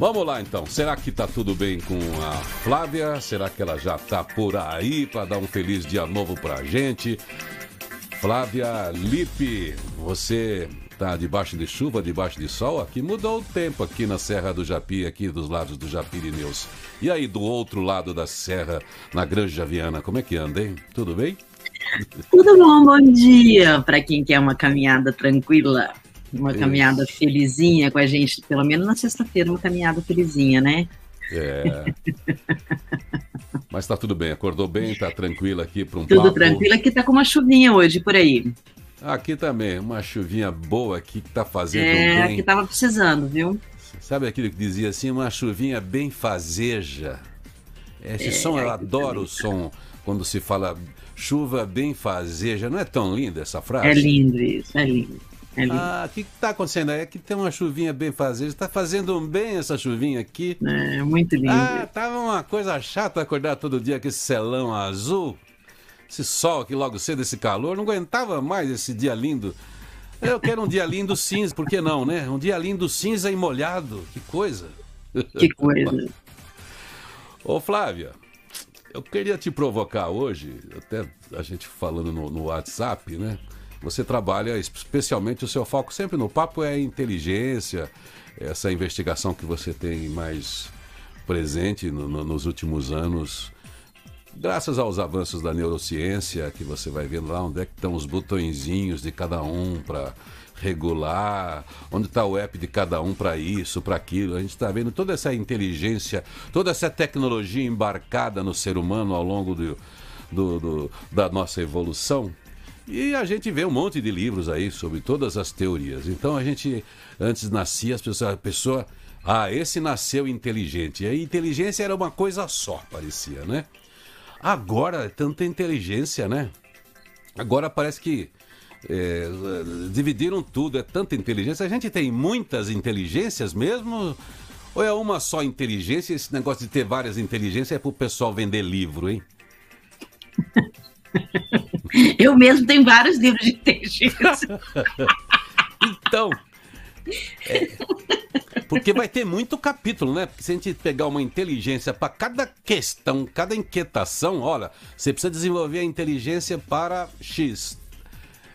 Vamos lá então. Será que tá tudo bem com a Flávia? Será que ela já tá por aí para dar um feliz dia novo pra gente? Flávia Lipe, você tá debaixo de chuva, debaixo de sol? Aqui mudou o tempo aqui na Serra do Japi, aqui dos lados do Japirineus. E aí do outro lado da serra, na Granja Viana, como é que anda, hein? Tudo bem? Tudo bom, bom dia para quem quer uma caminhada tranquila, uma Isso. caminhada felizinha com a gente, pelo menos na sexta-feira, uma caminhada felizinha, né? É. Mas tá tudo bem, acordou bem, tá tranquila aqui para um Tudo papo. tranquilo, aqui tá com uma chuvinha hoje por aí. Aqui também, uma chuvinha boa aqui que tá fazendo é, bem. É, que tava precisando, viu? Sabe aquilo que dizia assim, uma chuvinha bem fazeja. Esse é, som, eu adoro o som quando se fala chuva bem fazeja. Não é tão linda essa frase? É lindo isso, é lindo. Ah, o que está acontecendo? É que tem uma chuvinha bem fazeja. Está fazendo bem essa chuvinha aqui. É, muito lindo. Ah, tava uma coisa chata acordar todo dia com esse celão azul. Esse sol aqui logo cedo, esse calor. Não aguentava mais esse dia lindo. Eu quero um dia lindo cinza, por que não, né? Um dia lindo cinza e molhado. Que coisa. Que coisa. Ô, Flávia, eu queria te provocar hoje, até a gente falando no, no WhatsApp, né? Você trabalha especialmente o seu foco sempre no papo é inteligência, essa investigação que você tem mais presente no, no, nos últimos anos, graças aos avanços da neurociência, que você vai vendo lá onde é que estão os botõezinhos de cada um para regular, onde está o app de cada um para isso, para aquilo. A gente está vendo toda essa inteligência, toda essa tecnologia embarcada no ser humano ao longo do, do, do da nossa evolução. E a gente vê um monte de livros aí sobre todas as teorias. Então a gente, antes nascia, as pessoas, a pessoa. Ah, esse nasceu inteligente. E a inteligência era uma coisa só, parecia, né? Agora, é tanta inteligência, né? Agora parece que é, dividiram tudo, é tanta inteligência. A gente tem muitas inteligências mesmo? Ou é uma só inteligência? Esse negócio de ter várias inteligências é para o pessoal vender livro, hein? Eu mesmo tenho vários livros de inteligência. então. É, porque vai ter muito capítulo, né? Porque se a gente pegar uma inteligência para cada questão, cada inquietação, olha, você precisa desenvolver a inteligência para X.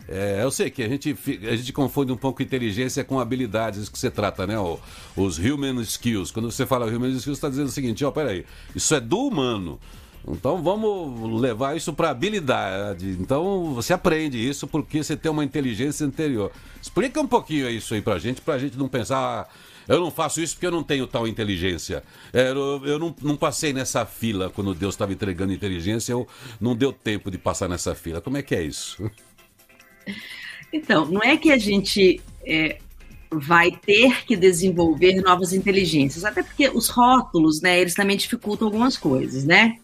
É, eu sei que a gente, a gente confunde um pouco inteligência com habilidades que você trata, né? os human skills. Quando você fala human skills, você está dizendo o seguinte: ó, peraí, isso é do humano. Então vamos levar isso para habilidade. Então você aprende isso porque você tem uma inteligência anterior. Explica um pouquinho isso aí pra gente, pra gente não pensar, ah, eu não faço isso porque eu não tenho tal inteligência. É, eu, eu não, não, passei nessa fila quando Deus estava entregando inteligência, eu não deu tempo de passar nessa fila. Como é que é isso? Então, não é que a gente é, vai ter que desenvolver novas inteligências, até porque os rótulos, né, eles também dificultam algumas coisas, né?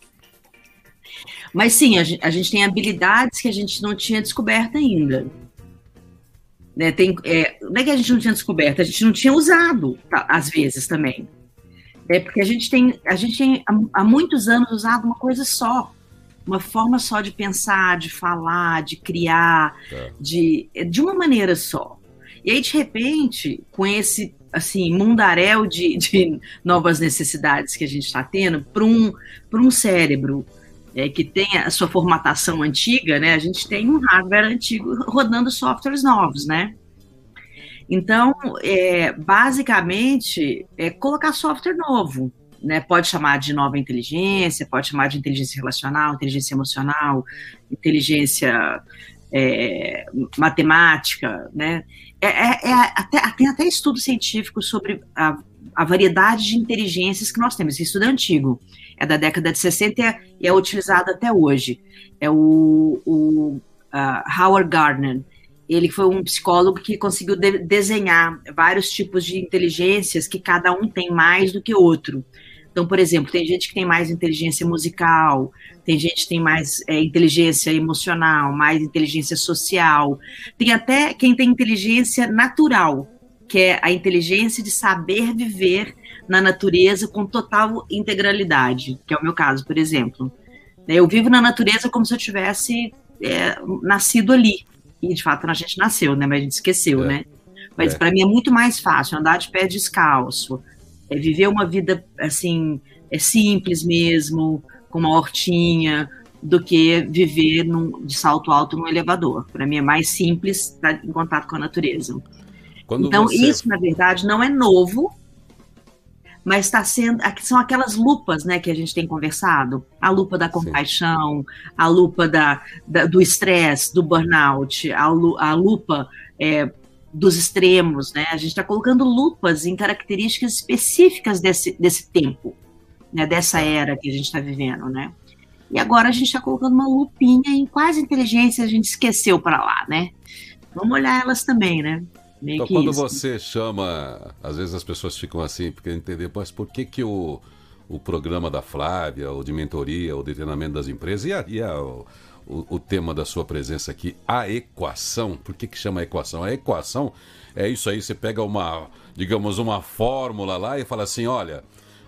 Mas sim, a gente, a gente tem habilidades que a gente não tinha descoberto ainda. Né, tem, é, não é que a gente não tinha descoberto, a gente não tinha usado, tá, às vezes também. É porque a gente tem, a gente tem há, muitos anos usado uma coisa só, uma forma só de pensar, de falar, de criar, é. de, de uma maneira só. E aí, de repente, com esse assim mundaréu de, de novas necessidades que a gente está tendo, para um, um cérebro é, que tem a sua formatação antiga, né, a gente tem um hardware antigo rodando softwares novos, né? Então, é, basicamente, é colocar software novo, né? Pode chamar de nova inteligência, pode chamar de inteligência relacional, inteligência emocional, inteligência é, matemática, né? É, é, é até, tem até estudo científico sobre a, a variedade de inteligências que nós temos. Estudo é antigo é da década de 60 e é utilizado até hoje. É o, o uh, Howard Gardner. Ele foi um psicólogo que conseguiu de desenhar vários tipos de inteligências que cada um tem mais do que outro. Então, por exemplo, tem gente que tem mais inteligência musical, tem gente que tem mais é, inteligência emocional, mais inteligência social, tem até quem tem inteligência natural, que é a inteligência de saber viver na natureza com total integralidade, que é o meu caso, por exemplo. Eu vivo na natureza como se eu tivesse é, nascido ali. E de fato a gente nasceu, né? Mas a gente esqueceu, é. né? Mas é. para mim é muito mais fácil andar de pé descalço, é viver uma vida assim é simples mesmo, com uma hortinha, do que viver num, de salto alto num elevador. Para mim é mais simples estar em contato com a natureza. Quando então você... isso na verdade não é novo, mas está sendo. São aquelas lupas né, que a gente tem conversado: a lupa da compaixão, Sim. a lupa da, da do estresse, do burnout, a, a lupa é, dos extremos. Né? A gente está colocando lupas em características específicas desse, desse tempo, né, dessa era que a gente está vivendo. Né? E agora a gente está colocando uma lupinha em quais inteligências a gente esqueceu para lá, né? Vamos olhar elas também, né? Meio então, quando isso. você chama, às vezes as pessoas ficam assim, porque entender, mas por que que o, o programa da Flávia, ou de mentoria, ou de treinamento das empresas, e, a, e a, o, o, tema da sua presença aqui, a equação, por que que chama equação? A equação é isso aí, você pega uma, digamos, uma fórmula lá e fala assim, olha,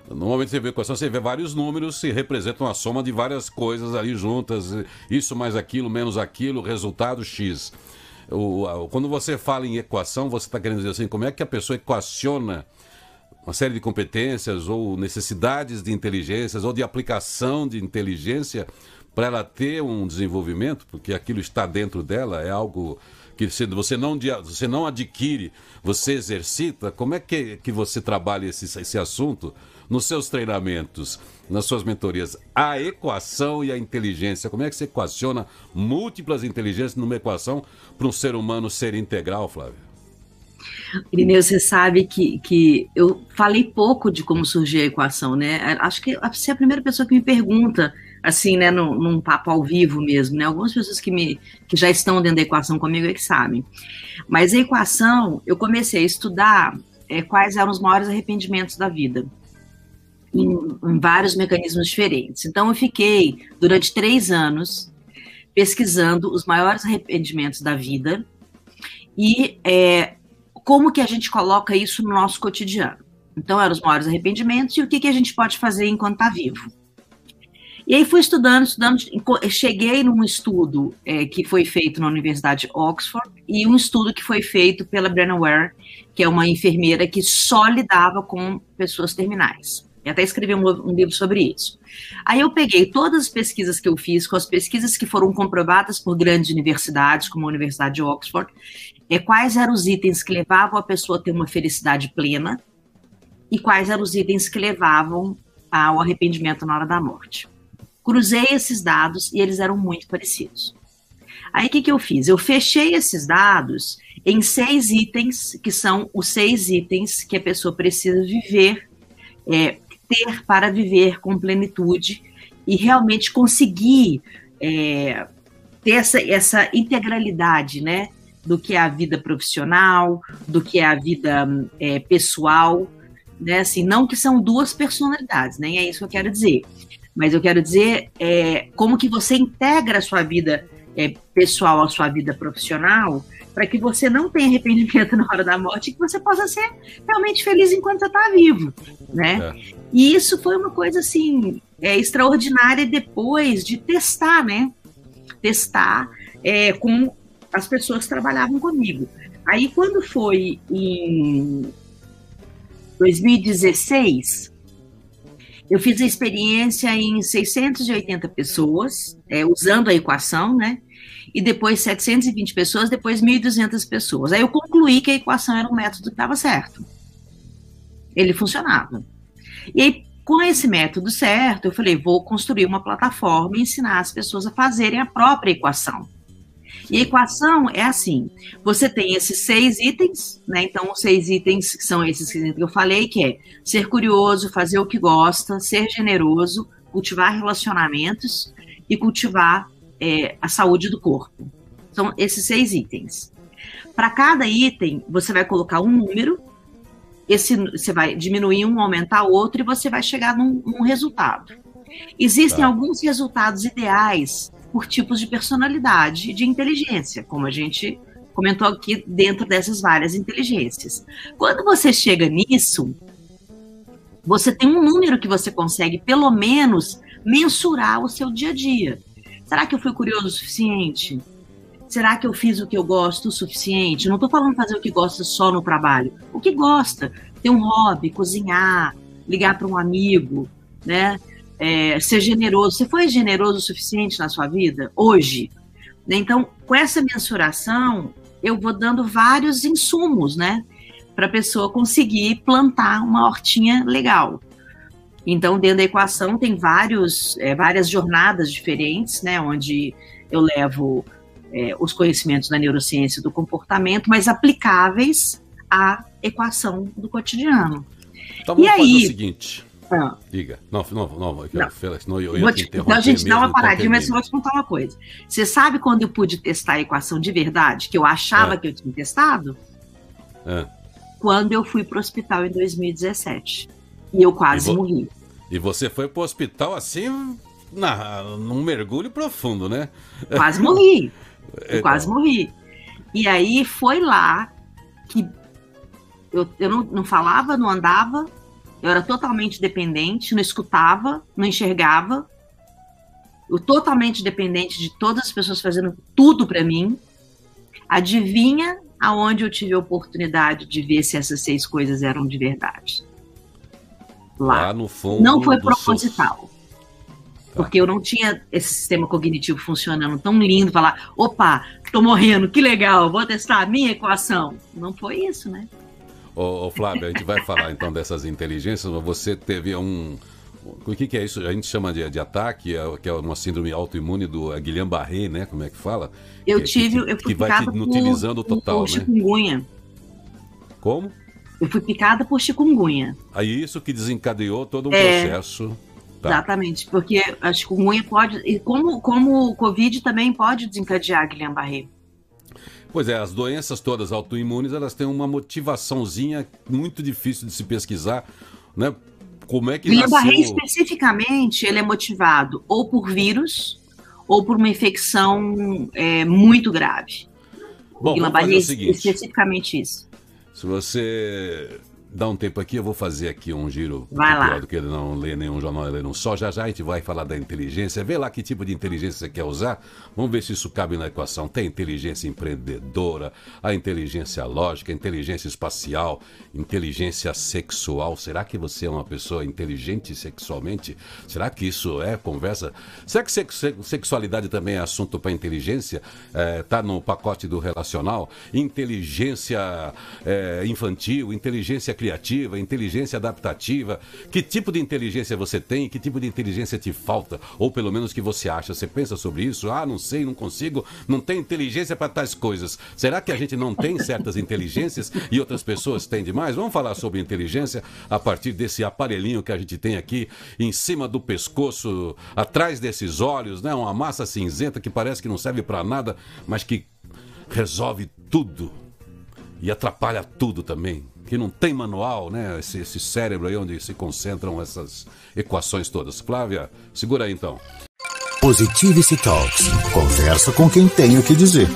Normalmente você vê equação, você vê vários números que representam a soma de várias coisas ali juntas, isso mais aquilo, menos aquilo, resultado X. O, quando você fala em equação, você está querendo dizer assim, como é que a pessoa equaciona uma série de competências ou necessidades de inteligências ou de aplicação de inteligência para ela ter um desenvolvimento, porque aquilo está dentro dela, é algo que você não, você não adquire, você exercita. Como é que, que você trabalha esse, esse assunto nos seus treinamentos, nas suas mentorias? A equação e a inteligência. Como é que você equaciona múltiplas inteligências numa equação para um ser humano ser integral, Flávio? Irineu, você sabe que, que eu falei pouco de como surgiu a equação, né? Acho que você é a primeira pessoa que me pergunta assim, né, num, num, papo ao vivo mesmo, né? Algumas pessoas que, me, que já estão dentro da equação comigo é que sabem. Mas a equação, eu comecei a estudar é, quais eram os maiores arrependimentos da vida. Em, em, vários mecanismos diferentes. Então, eu fiquei durante três anos pesquisando os maiores arrependimentos da vida e é, como que a gente coloca isso no nosso cotidiano. Então, eram os maiores arrependimentos e o que, que a gente pode fazer enquanto está vivo. E aí fui estudando, estudando, cheguei num estudo é, que foi feito na Universidade de Oxford e um estudo que foi feito pela Brenna Ware, que é uma enfermeira que só lidava com pessoas terminais. Eu até escrevi um, um, livro sobre isso. Aí eu peguei todas as pesquisas que eu fiz, com as pesquisas que foram comprovadas por grandes universidades, como a Universidade de Oxford, é, quais eram os itens que levavam a pessoa a ter uma felicidade plena e quais eram os itens que levavam ao arrependimento na hora da morte. Cruzei esses dados e eles eram muito parecidos. Aí o que, que eu fiz? Eu fechei esses dados em seis itens, que são os seis itens que a pessoa precisa viver, é, para viver com plenitude e realmente conseguir é, ter essa, essa integralidade, né? Do que é a vida profissional, do que é a vida é, pessoal, né? Assim, não que são duas personalidades, nem é isso que eu quero dizer mas eu quero dizer é, como que você integra a sua vida é, pessoal à sua vida profissional para que você não tenha arrependimento na hora da morte e que você possa ser realmente feliz enquanto você está vivo, né? É. E isso foi uma coisa assim é, extraordinária depois de testar, né? Testar é, com as pessoas que trabalhavam comigo. Aí quando foi em 2016 eu fiz a experiência em 680 pessoas, é, usando a equação, né? E depois 720 pessoas, depois 1.200 pessoas. Aí eu concluí que a equação era um método que estava certo. Ele funcionava. E aí, com esse método certo, eu falei, vou construir uma plataforma e ensinar as pessoas a fazerem a própria equação. E a equação é assim: você tem esses seis itens, né? Então, os seis itens são esses que eu falei, que é ser curioso, fazer o que gosta, ser generoso, cultivar relacionamentos e cultivar é, a saúde do corpo. São esses seis itens. Para cada item, você vai colocar um número, esse, você vai diminuir um, aumentar outro, e você vai chegar num, num resultado. Existem tá. alguns resultados ideais por tipos de personalidade e de inteligência, como a gente comentou aqui dentro dessas várias inteligências. Quando você chega nisso, você tem um número que você consegue, pelo menos, mensurar o seu dia a dia. Será que eu fui curioso o suficiente? Será que eu fiz o que eu gosto o suficiente? Não estou falando fazer o que gosta só no trabalho. O que gosta? Ter um hobby, cozinhar, ligar para um amigo, né? É, ser generoso. Você foi generoso o suficiente na sua vida hoje? Né? Então, com essa mensuração, eu vou dando vários insumos, né? Para a pessoa conseguir plantar uma hortinha legal. Então, dentro da equação tem vários, é, várias jornadas diferentes, né? Onde eu levo é, os conhecimentos da neurociência do comportamento, mas aplicáveis à equação do cotidiano. Então vamos e fazer aí, o seguinte. Ah, diga. Não, não, não, não. não eu ia te, então, gente, dá uma paradinha, mas eu vou te contar uma coisa. Você sabe quando eu pude testar a equação de verdade, que eu achava é. que eu tinha testado? É. Quando eu fui para o hospital em 2017. E eu quase e morri. E você foi para o hospital assim, na, num mergulho profundo, né? Quase morri. Eu quase morri. E aí foi lá que eu, eu não, não falava, não andava, eu era totalmente dependente, não escutava, não enxergava. Eu totalmente dependente de todas as pessoas fazendo tudo para mim. Adivinha aonde eu tive a oportunidade de ver se essas seis coisas eram de verdade? Lá, Lá no fundo. Não foi proposital. Porque eu não tinha esse sistema cognitivo funcionando tão lindo, falar, opa, tô morrendo, que legal, vou testar a minha equação. Não foi isso, né? Ô, ô Flávio, a gente vai falar então dessas inteligências, mas você teve um. O que, que é isso? A gente chama de, de ataque, é, que é uma síndrome autoimune do é Guillain-Barré, né? Como é que fala? Eu que, tive, que, eu fui que vai te inutilizando por, total, por né? chikungunya. Como? Eu fui picada por chikungunya. Aí isso que desencadeou todo um é, processo. Tá. Exatamente, porque a chikungunya pode, e como, como o Covid também pode desencadear Guillain-Barré. Pois é, as doenças todas autoimunes, elas têm uma motivaçãozinha muito difícil de se pesquisar, né? Como é que Guillain-Barré nasceu... especificamente, ele é motivado ou por vírus ou por uma infecção é, muito grave. Bom, Guillain-Barré é especificamente isso. Se você dá um tempo aqui, eu vou fazer aqui um giro vai lá. do que ele não lê nenhum jornal, ele não só. Já já a gente vai falar da inteligência. Vê lá que tipo de inteligência você quer usar. Vamos ver se isso cabe na equação. Tem inteligência empreendedora, a inteligência lógica, a inteligência espacial, inteligência sexual. Será que você é uma pessoa inteligente sexualmente? Será que isso é conversa? Será que sexualidade também é assunto para inteligência? É, tá no pacote do relacional? Inteligência é, infantil, inteligência criativa, inteligência adaptativa. Que tipo de inteligência você tem? Que tipo de inteligência te falta? Ou pelo menos que você acha? Você pensa sobre isso? Ah, não sei, não consigo, não tem inteligência para tais coisas. Será que a gente não tem certas inteligências e outras pessoas têm demais? Vamos falar sobre inteligência a partir desse aparelhinho que a gente tem aqui em cima do pescoço, atrás desses olhos, né? Uma massa cinzenta que parece que não serve para nada, mas que resolve tudo e atrapalha tudo também que não tem manual, né? Esse, esse cérebro aí onde se concentram essas equações todas. Flávia, segura aí então. Positivity Talks. Conversa com quem tem o que dizer.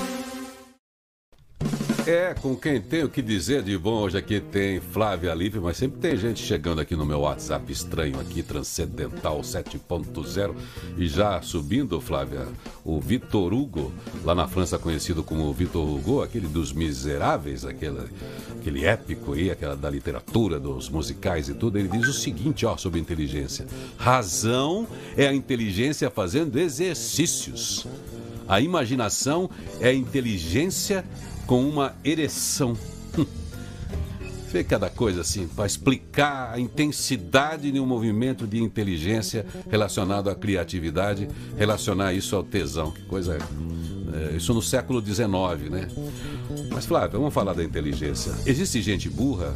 É, com quem tem o que dizer de bom, hoje aqui tem Flávia Alipe, mas sempre tem gente chegando aqui no meu WhatsApp estranho aqui, Transcendental 7.0, e já subindo, Flávia, o Vitor Hugo, lá na França conhecido como Vitor Hugo, aquele dos miseráveis, aquele, aquele épico aí, aquela da literatura, dos musicais e tudo, ele diz o seguinte, ó, sobre inteligência. Razão é a inteligência fazendo exercícios. A imaginação é a inteligência com uma ereção. Vê cada coisa assim, para explicar a intensidade de um movimento de inteligência relacionado à criatividade, relacionar isso ao tesão. Que coisa. É, isso no século XIX, né? Mas, Flávio, vamos falar da inteligência. Existe gente burra?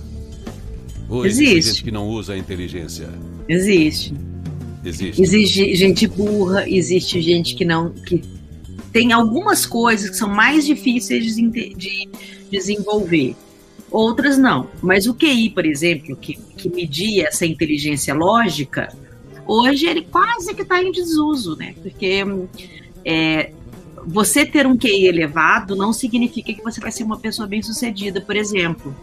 Ou existe, existe gente que não usa a inteligência? Existe. Existe. Existe gente burra, existe gente que não. que tem algumas coisas que são mais difíceis de, de desenvolver, outras não. Mas o QI, por exemplo, que, que media essa inteligência lógica, hoje ele quase que está em desuso, né? Porque é, você ter um QI elevado não significa que você vai ser uma pessoa bem sucedida, por exemplo.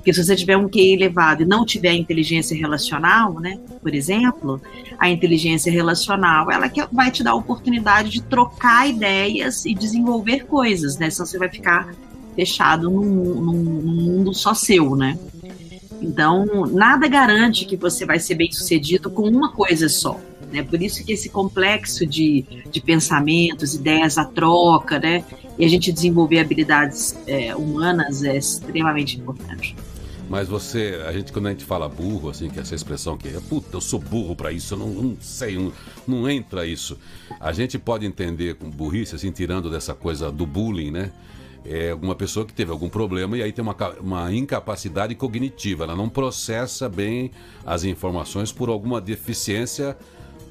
Porque se você tiver um QI elevado e não tiver inteligência relacional, né, por exemplo, a inteligência relacional, ela que vai te dar a oportunidade de trocar ideias e desenvolver coisas, né? Senão você vai ficar fechado num, num, num mundo só seu, né? Então, nada garante que você vai ser bem sucedido com uma coisa só. Né? Por isso que esse complexo de, de pensamentos, ideias, a troca, né? E a gente desenvolver habilidades é, humanas é extremamente importante. Mas você, a gente quando a gente fala burro, assim, que é essa expressão que é, puta, eu sou burro para isso, eu não, não sei, não, não, entra isso. A gente pode entender com burrice, assim, tirando dessa coisa do bullying, né? É uma pessoa que teve algum problema e aí tem uma, uma incapacidade cognitiva, ela não processa bem as informações por alguma deficiência,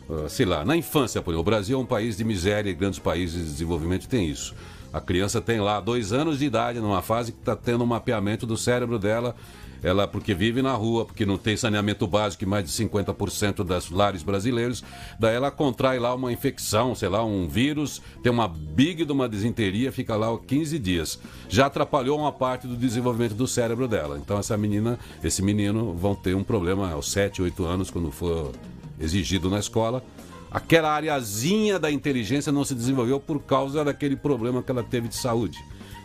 uh, sei lá, na infância, por exemplo. O Brasil é um país de miséria e grandes países de desenvolvimento têm isso. A criança tem lá dois anos de idade, numa fase que está tendo um mapeamento do cérebro dela ela porque vive na rua, porque não tem saneamento básico em mais de 50% das lares brasileiros, daí ela contrai lá uma infecção, sei lá, um vírus, tem uma big de uma desinteria, fica lá 15 dias. Já atrapalhou uma parte do desenvolvimento do cérebro dela. Então essa menina, esse menino vão ter um problema aos 7, 8 anos quando for exigido na escola. Aquela areazinha da inteligência não se desenvolveu por causa daquele problema que ela teve de saúde.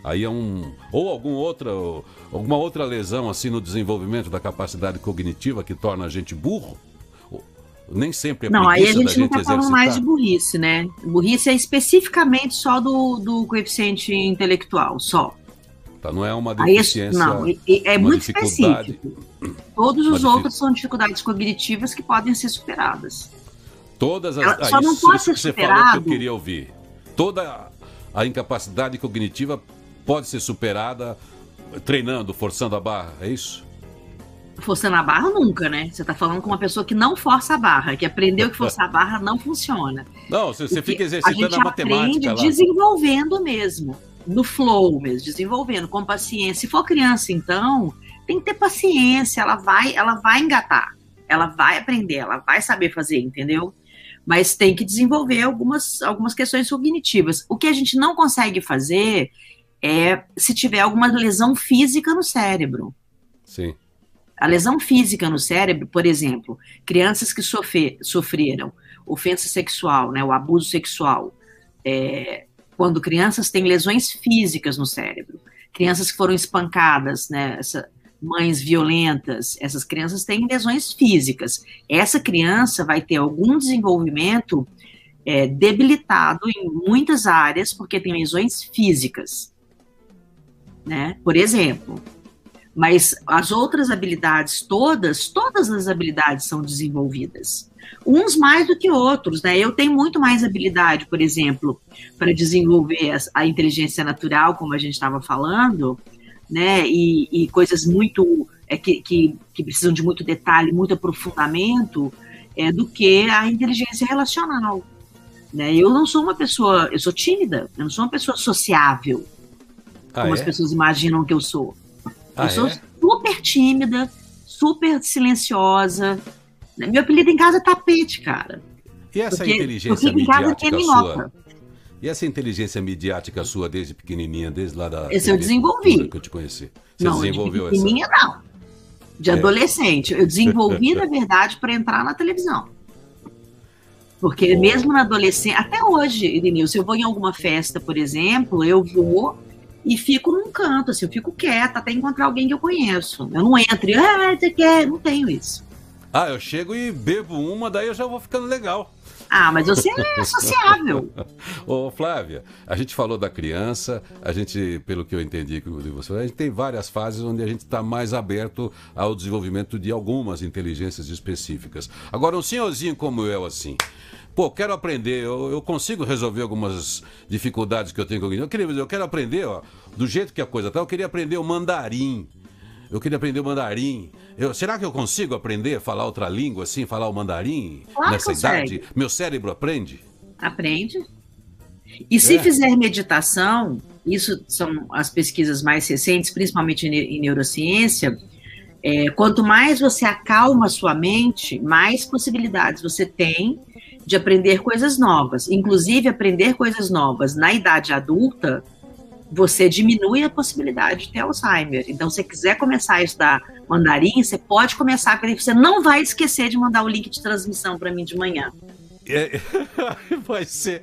Aí é um. Ou algum outra, alguma outra lesão assim no desenvolvimento da capacidade cognitiva que torna a gente burro. Nem sempre é Não, aí a gente não está falando mais de burrice, né? Burrice é especificamente só do, do coeficiente intelectual, só. Tá, não é uma deficiência. Aí, não, é, é muito específico. Todos os outros são dificuldades cognitivas que podem ser superadas. Todas as. Ela, só não pode ser superado. Você falou que eu queria ouvir. Toda a incapacidade cognitiva pode ser superada treinando, forçando a barra, é isso? Forçando a barra nunca, né? Você está falando com uma pessoa que não força a barra, que aprendeu que forçar a barra não funciona. Não, você, você fica exercitando a, a matemática. Aprende lá. desenvolvendo mesmo, no flow mesmo, desenvolvendo com paciência. Se for criança, então, tem que ter paciência, ela vai, ela vai engatar, ela vai aprender, ela vai saber fazer, entendeu? Mas tem que desenvolver algumas, algumas questões cognitivas. O que a gente não consegue fazer é se tiver alguma lesão física no cérebro. Sim. A lesão física no cérebro, por exemplo, crianças que sofrer, sofreram ofensa sexual, né, o abuso sexual, é, quando crianças têm lesões físicas no cérebro, crianças que foram espancadas, né, essa, mães violentas, essas crianças têm lesões físicas. Essa criança vai ter algum desenvolvimento é, debilitado em muitas áreas porque tem lesões físicas né? Por exemplo. Mas as outras habilidades todas, todas as habilidades são desenvolvidas. Uns mais do que outros, né? Eu tenho muito mais habilidade, por exemplo, para desenvolver a inteligência natural, como a gente estava falando, né? E, e coisas muito é, que, que, que, precisam de muito detalhe, muito aprofundamento, é, do que a inteligência relacional. Né? Eu não sou uma pessoa, eu sou tímida, eu não sou uma pessoa sociável ah, como é? as pessoas imaginam que eu sou. Ah, eu sou é? super tímida, super silenciosa. Meu apelido em casa é tapete, cara. E essa porque, inteligência midiática sua? E essa inteligência midiática sua desde pequenininha, desde lá da. Esse eu desenvolvi. Que eu te conheci. Você não, desenvolveu de pequenininha essa? não. De é. adolescente. Eu desenvolvi, na verdade, para entrar na televisão. Porque oh. mesmo na adolescência, até hoje, Irinil, se eu vou em alguma festa, por exemplo, eu vou e fico num canto, assim, eu fico quieta até encontrar alguém que eu conheço. Eu não entro e, ah, você quer? Não tenho isso. Ah, eu chego e bebo uma, daí eu já vou ficando legal. Ah, mas você é sociável. Ô, Flávia, a gente falou da criança, a gente, pelo que eu entendi de você, a gente tem várias fases onde a gente está mais aberto ao desenvolvimento de algumas inteligências específicas. Agora, um senhorzinho como eu, assim, pô, quero aprender, eu, eu, consigo resolver algumas dificuldades que eu tenho com o Eu queria, eu quero aprender, ó, do jeito que a coisa tá, eu queria aprender o mandarim. Eu queria aprender o mandarim. Eu, será que eu consigo aprender a falar outra língua assim, falar o mandarim claro nessa idade? Meu cérebro aprende? Aprende. E se é. fizer meditação, isso são as pesquisas mais recentes, principalmente em neurociência, é, quanto mais você acalma a sua mente, mais possibilidades você tem de aprender coisas novas. Inclusive, aprender coisas novas na idade adulta, você diminui a possibilidade de ter Alzheimer. Então, se você quiser começar a estudar mandarim, você pode começar, porque você não vai esquecer de mandar o link de transmissão para mim de manhã. É, vai ser.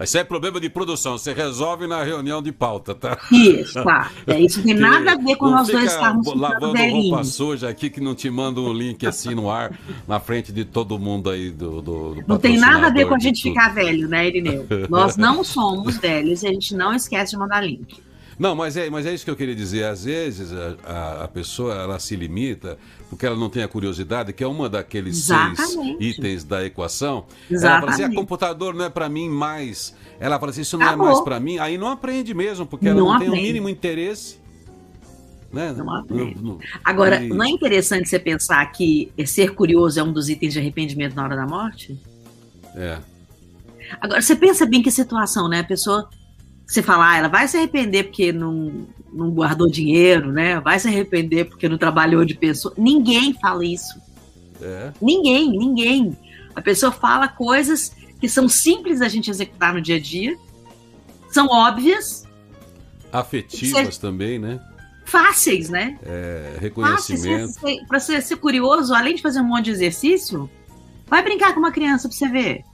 Isso é problema de produção, você resolve na reunião de pauta, tá? Isso, tá. É, isso tem nada a ver com nós dois estarmos lavando velhinhos. roupa suja aqui que não te manda um link assim no ar, na frente de todo mundo aí do, do, do Não tem nada a ver com a gente ficar velho, né, Irineu? Nós não somos velhos e a gente não esquece de mandar link. Não, mas é, mas é isso que eu queria dizer. Às vezes a, a, a pessoa ela se limita porque ela não tem a curiosidade, que é uma daqueles Exatamente. seis itens da equação. Exatamente. Ela fala assim: ah, computador não é para mim mais. Ela fala assim: isso não Acabou. é mais para mim. Aí não aprende mesmo, porque ela não, não tem o mínimo interesse. Né? Não aprende. No, no, Agora, e... não é interessante você pensar que ser curioso é um dos itens de arrependimento na hora da morte? É. Agora, você pensa bem que situação, né? A pessoa você fala, ah, ela vai se arrepender porque não, não guardou dinheiro, né? Vai se arrepender porque não trabalhou de pessoa. Ninguém fala isso. É. Ninguém, ninguém. A pessoa fala coisas que são simples da gente executar no dia a dia, são óbvias. Afetivas também, né? Fáceis, né? É, reconhecimento. Para você ser curioso, além de fazer um monte de exercício, vai brincar com uma criança para você ver.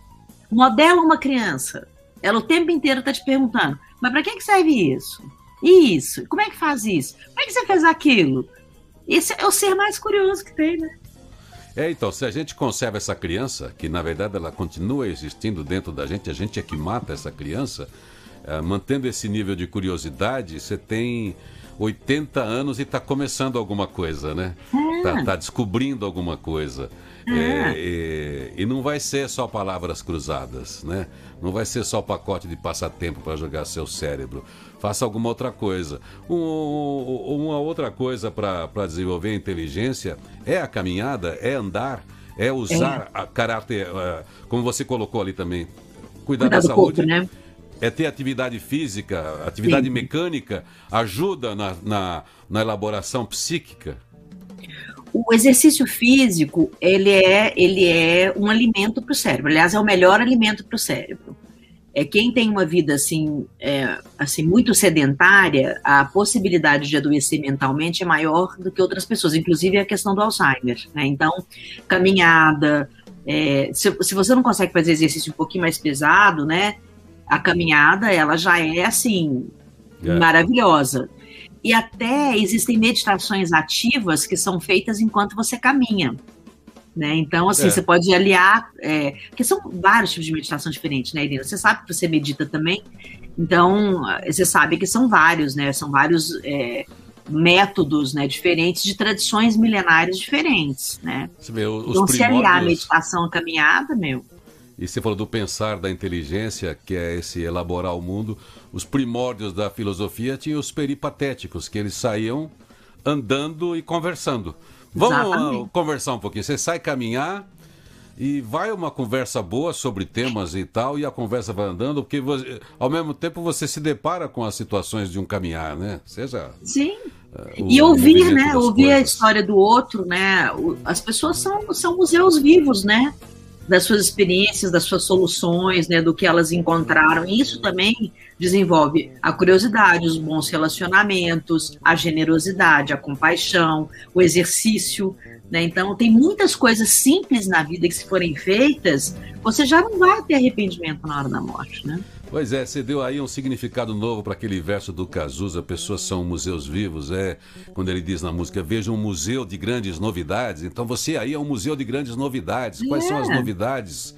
Modela uma criança. Ela o tempo inteiro está te perguntando: mas para que, que serve isso? E isso? Como é que faz isso? Como é que você fez aquilo? Esse é o ser mais curioso que tem, né? É, então, se a gente conserva essa criança, que na verdade ela continua existindo dentro da gente, a gente é que mata essa criança, é, mantendo esse nível de curiosidade, você tem 80 anos e está começando alguma coisa, né? Está é. tá descobrindo alguma coisa. É, é, e, e, não vai ser só palavras cruzadas, né? Não vai ser só pacote de passatempo para jogar seu cérebro. Faça alguma outra coisa. Um, uma outra coisa para desenvolver a inteligência é a caminhada, é andar, é usar é. a caráter, como você colocou ali também, cuidar, cuidar da saúde. Corpo, né? É ter atividade física, atividade Sim. mecânica, ajuda na, na, na elaboração psíquica o exercício físico ele é, ele é um alimento para o cérebro. Aliás, é o melhor alimento para o cérebro. É quem tem uma vida assim, é, assim muito sedentária, a possibilidade de adoecer mentalmente é maior do que outras pessoas, inclusive a questão do Alzheimer. Né? Então, caminhada. É, se, se você não consegue fazer exercício um pouquinho mais pesado, né? A caminhada ela já é assim é. maravilhosa. E até existem meditações ativas que são feitas enquanto você caminha. Né? Então, assim, é. você pode aliar, é, porque são vários tipos de meditação diferentes, né, Irina? Você sabe que você medita também, então você sabe que são vários, né? São vários é, métodos né, diferentes de tradições milenares diferentes, né? Vê, os então, primórdios... se aliar a meditação à caminhada, meu, e você falou do pensar da inteligência, que é esse elaborar o mundo. Os primórdios da filosofia tinham os peripatéticos, que eles saíam andando e conversando. Vamos ah, conversar um pouquinho. Você sai caminhar e vai uma conversa boa sobre temas e tal, e a conversa vai andando, porque você, ao mesmo tempo você se depara com as situações de um caminhar, né? Seja. Sim. Uh, e ouvir, né? Ouvir coisas. a história do outro, né? As pessoas são, são museus vivos, né? Das suas experiências, das suas soluções, né, do que elas encontraram. E isso também desenvolve a curiosidade, os bons relacionamentos, a generosidade, a compaixão, o exercício. Né? Então, tem muitas coisas simples na vida que, se forem feitas, você já não vai ter arrependimento na hora da morte. Né? Pois é, você deu aí um significado novo para aquele verso do Cazuza, pessoas são museus vivos, é, quando ele diz na música, veja um museu de grandes novidades. Então você aí é um museu de grandes novidades. Quais é. são as é. novidades?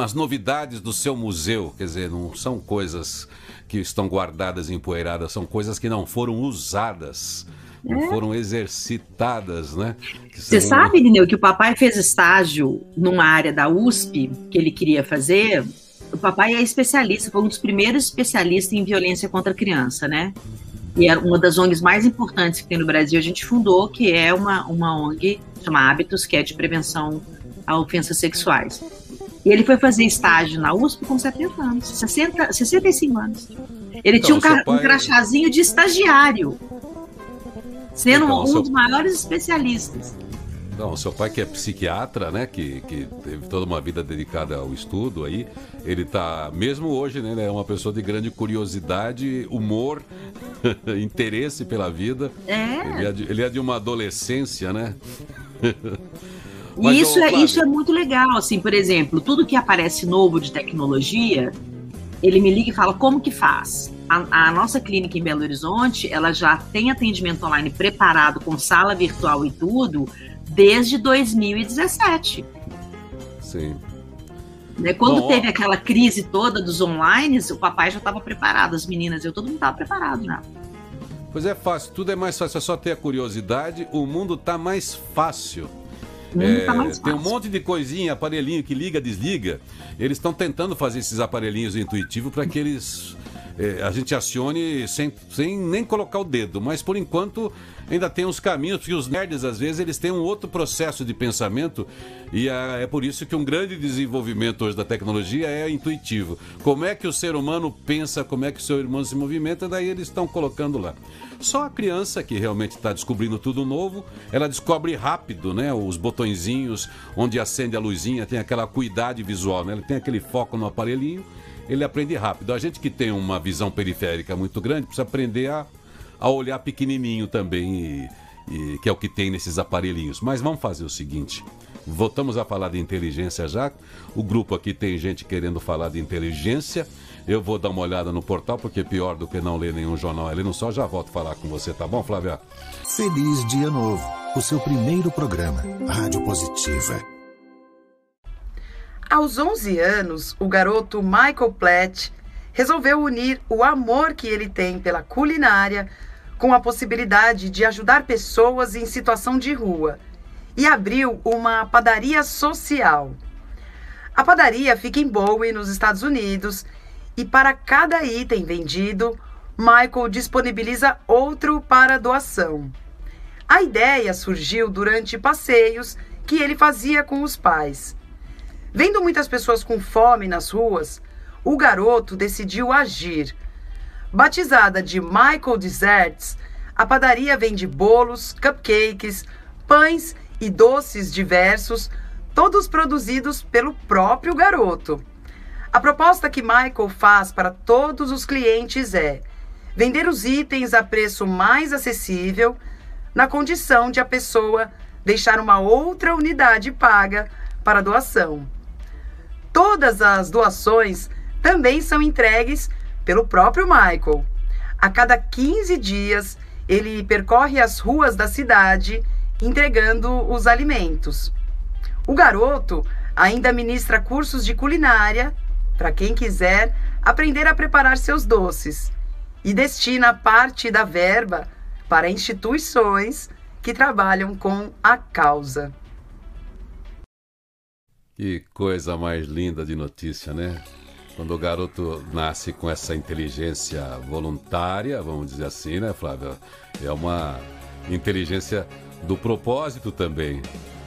As novidades do seu museu, quer dizer, não são coisas que estão guardadas empoeiradas, são coisas que não foram usadas. Não é. foram exercitadas, né? Você são... sabe, Lineu, que o papai fez estágio numa área da USP que ele queria fazer, o papai é especialista, foi um dos primeiros especialistas em violência contra a criança, né? E é uma das ONGs mais importantes que tem no Brasil. A gente fundou, que é uma, uma ONG, chama Hábitos, que é de prevenção a ofensas sexuais. E ele foi fazer estágio na USP com 70 anos, 60, 65 anos. Ele então, tinha um, pai... um crachazinho de estagiário, sendo então, um seu... dos maiores especialistas. Não, seu pai que é psiquiatra, né, que, que teve toda uma vida dedicada ao estudo aí, ele tá, mesmo hoje, né, é uma pessoa de grande curiosidade, humor, interesse pela vida. É. Ele é de, ele é de uma adolescência, né? Mas, isso, é, isso é muito legal, assim, por exemplo, tudo que aparece novo de tecnologia, ele me liga e fala como que faz. A, a, nossa clínica em Belo Horizonte, ela já tem atendimento online preparado com sala virtual e tudo desde 2017. Sim. Né? Quando Bom, teve aquela crise toda dos online, o papai já estava preparado, as meninas, eu todo mundo estava preparado já. Pois é fácil, tudo é mais fácil, é só ter a curiosidade, o mundo está mais fácil. É, tá mais tem um monte de coisinha, aparelhinho que liga, desliga. Eles estão tentando fazer esses aparelhinhos intuitivos para que eles é, a gente acione sem, sem nem colocar o dedo. Mas por enquanto ainda tem uns caminhos, porque os nerds às vezes eles têm um outro processo de pensamento e é, é por isso que um grande desenvolvimento hoje da tecnologia é intuitivo. Como é que o ser humano pensa, como é que o seu irmão se movimenta, daí eles estão colocando lá. Só a criança que realmente está descobrindo tudo novo, ela descobre rápido, né? Os botõezinhos onde acende a luzinha, tem aquela cuidade visual, né? Ele tem aquele foco no aparelhinho ele aprende rápido. A gente que tem uma visão periférica muito grande precisa aprender a, a olhar pequenininho também, e, e, que é o que tem nesses aparelhinhos. Mas vamos fazer o seguinte: voltamos a falar de inteligência já. O grupo aqui tem gente querendo falar de inteligência. Eu vou dar uma olhada no portal, porque pior do que não ler nenhum jornal ali no só, já volto a falar com você, tá bom, Flávia? Feliz Dia Novo, o seu primeiro programa, Rádio Positiva. Aos 11 anos, o garoto Michael Platt resolveu unir o amor que ele tem pela culinária com a possibilidade de ajudar pessoas em situação de rua e abriu uma padaria social. A padaria fica em Bowie, nos Estados Unidos, e para cada item vendido, Michael disponibiliza outro para doação. A ideia surgiu durante passeios que ele fazia com os pais. Vendo muitas pessoas com fome nas ruas, o garoto decidiu agir. Batizada de Michael Desserts, a padaria vende bolos, cupcakes, pães e doces diversos, todos produzidos pelo próprio garoto. A proposta que Michael faz para todos os clientes é vender os itens a preço mais acessível, na condição de a pessoa deixar uma outra unidade paga para doação. Todas as doações também são entregues pelo próprio Michael. A cada 15 dias, ele percorre as ruas da cidade entregando os alimentos. O garoto ainda ministra cursos de culinária para quem quiser aprender a preparar seus doces e destina parte da verba para instituições que trabalham com a causa. Que coisa mais linda de notícia, né? Quando o garoto nasce com essa inteligência voluntária, vamos dizer assim, né, Flávio? É uma inteligência do propósito também.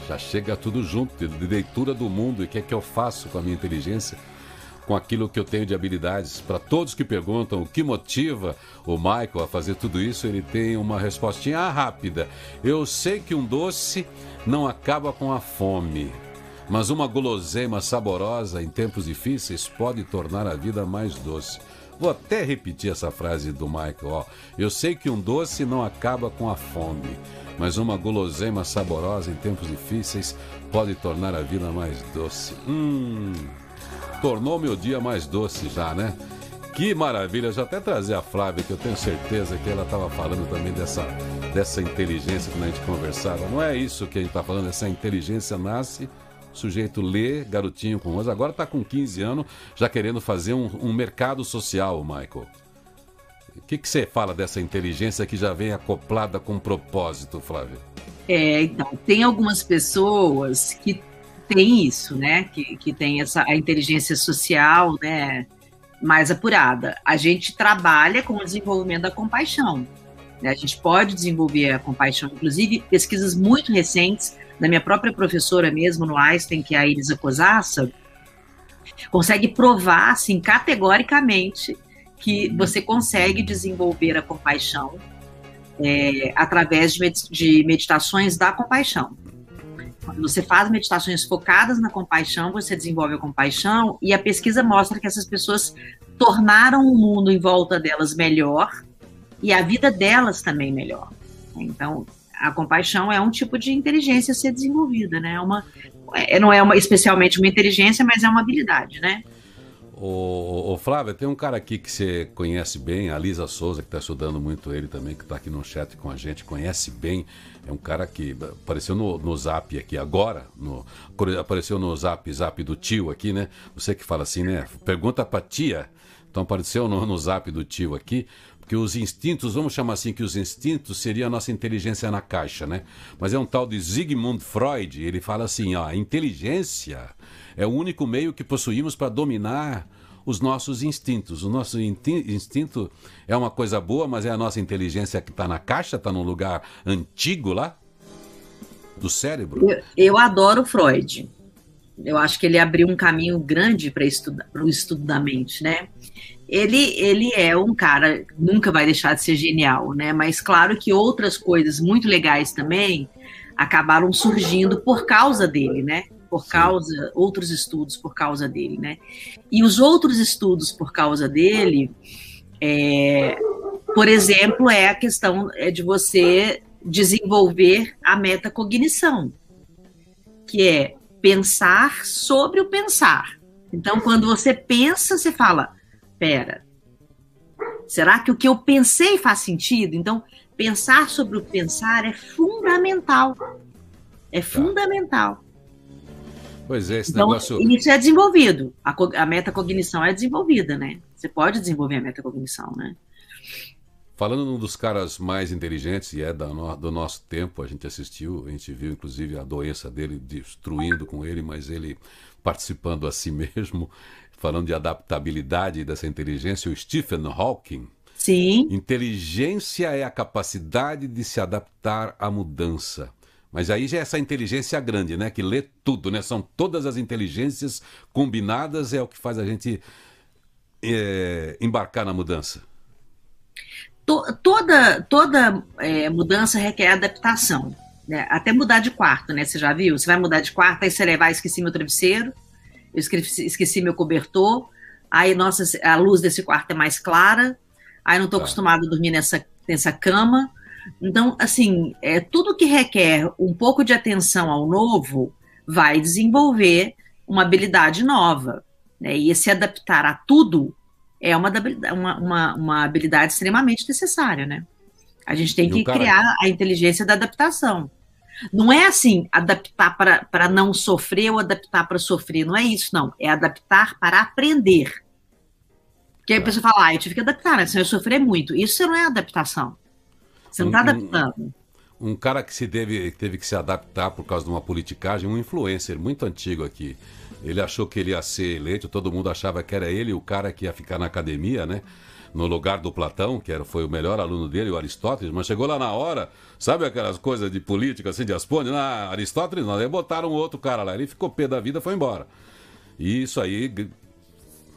Já chega tudo junto, de leitura do mundo e o que é que eu faço com a minha inteligência, com aquilo que eu tenho de habilidades. Para todos que perguntam o que motiva o Michael a fazer tudo isso, ele tem uma respostinha rápida. Eu sei que um doce não acaba com a fome. Mas uma guloseima saborosa em tempos difíceis pode tornar a vida mais doce. Vou até repetir essa frase do Michael. Ó. Eu sei que um doce não acaba com a fome, mas uma guloseima saborosa em tempos difíceis pode tornar a vida mais doce. Hum, tornou meu dia mais doce já, né? Que maravilha! Já até trazer a Flávia, que eu tenho certeza que ela estava falando também dessa, dessa inteligência quando a gente conversava. Não é isso que a gente está falando, essa inteligência nasce sujeito lê, garotinho com 11, agora está com 15 anos, já querendo fazer um, um mercado social, Michael. O que, que você fala dessa inteligência que já vem acoplada com propósito, Flávio? É, então, tem algumas pessoas que têm isso, né? Que, que tem essa a inteligência social, né? Mais apurada. A gente trabalha com o desenvolvimento da compaixão. Né? A gente pode desenvolver a compaixão, inclusive pesquisas muito recentes da minha própria professora mesmo no Einstein, que é a Elisa Cosassa, consegue provar, assim, categoricamente, que você consegue desenvolver a compaixão é, através de, med de meditações da compaixão. Quando você faz meditações focadas na compaixão, você desenvolve a compaixão e a pesquisa mostra que essas pessoas tornaram o mundo em volta delas melhor e a vida delas também melhor. Então, a compaixão é um tipo de inteligência a ser desenvolvida, né? É uma, é, não é uma, especialmente uma inteligência, mas é uma habilidade, né? Ô, ô, Flávia, tem um cara aqui que você conhece bem, a Lisa Souza, que está estudando muito ele também, que está aqui no chat com a gente, conhece bem. É um cara que apareceu no, no zap aqui agora, no, apareceu no zap, zap do tio aqui, né? Você que fala assim, né? Pergunta pra tia. Então apareceu no, no zap do tio aqui, que os instintos, vamos chamar assim, que os instintos seria a nossa inteligência na caixa, né? Mas é um tal de Sigmund Freud, ele fala assim, ó, a inteligência é o único meio que possuímos para dominar os nossos instintos. O nosso instinto é uma coisa boa, mas é a nossa inteligência que está na caixa, está num lugar antigo lá do cérebro. Eu, eu, adoro Freud. Eu acho que ele abriu um caminho grande para o estudo da mente, né? Ele, ele é um cara, nunca vai deixar de ser genial, né? Mas claro que outras coisas muito legais também acabaram surgindo por causa dele, né? por causa, outros estudos por causa dele, né? E os outros estudos por causa dele, é, por exemplo, é a questão é de você desenvolver a metacognição, que é pensar sobre o pensar. Então, quando você pensa, você fala, pera, será que o que eu pensei faz sentido? Então, pensar sobre o pensar é fundamental. É tá. fundamental. Pois é, esse então, negócio. Isso é desenvolvido. A, a metacognição é desenvolvida, né? Você pode desenvolver a metacognição, né? Falando num dos caras mais inteligentes, e é no, do nosso tempo, a gente assistiu, a gente viu inclusive a doença dele destruindo com ele, mas ele participando a si mesmo, falando de adaptabilidade dessa inteligência, o Stephen Hawking. Sim. Inteligência é a capacidade de se adaptar à mudança. Mas aí já é essa inteligência grande, né? Que lê tudo, né? São todas as inteligências combinadas, é o que faz a gente é, embarcar na mudança. Toda, toda é, mudança requer adaptação. Né? Até mudar de quarto, né? Você já viu? Você vai mudar de quarto, aí você levar, esqueci meu travesseiro, eu esqueci, esqueci meu cobertor, aí, nossa, a luz desse quarto é mais clara, aí não estou tá. acostumado a dormir nessa, nessa cama, então, assim, é, tudo que requer um pouco de atenção ao novo vai desenvolver uma habilidade nova. Né? E se adaptar a tudo é uma, uma, uma, uma habilidade extremamente necessária, né? A gente tem que criar a inteligência da adaptação. Não é assim, adaptar para não sofrer ou adaptar para sofrer, não é isso, não. É adaptar para aprender. Porque aí a pessoa fala, ah, eu tive que adaptar, né? Senão eu sofrer muito. Isso não é adaptação. Você não está adaptando. Um, um, cara que se teve, teve que se adaptar por causa de uma politicagem, um influencer muito antigo aqui. Ele achou que ele ia ser eleito, todo mundo achava que era ele o cara que ia ficar na academia, né? No lugar do Platão, que era, foi o melhor aluno dele, o Aristóteles, mas chegou lá na hora, sabe aquelas coisas de política, assim, de Aspone? Na Aristóteles, não, aí botaram outro cara lá, ele ficou pé da vida foi embora. E isso aí,